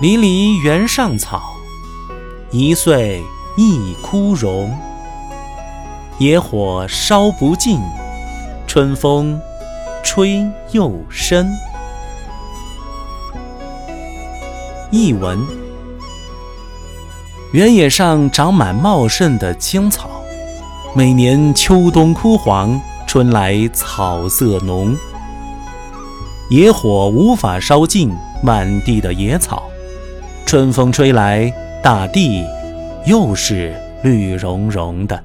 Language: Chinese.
离离原上草，一岁一枯荣。野火烧不尽，春风吹又生。译文：原野上长满茂盛的青草，每年秋冬枯黄，春来草色浓。野火无法烧尽满地的野草。春风吹来，大地又是绿茸茸的。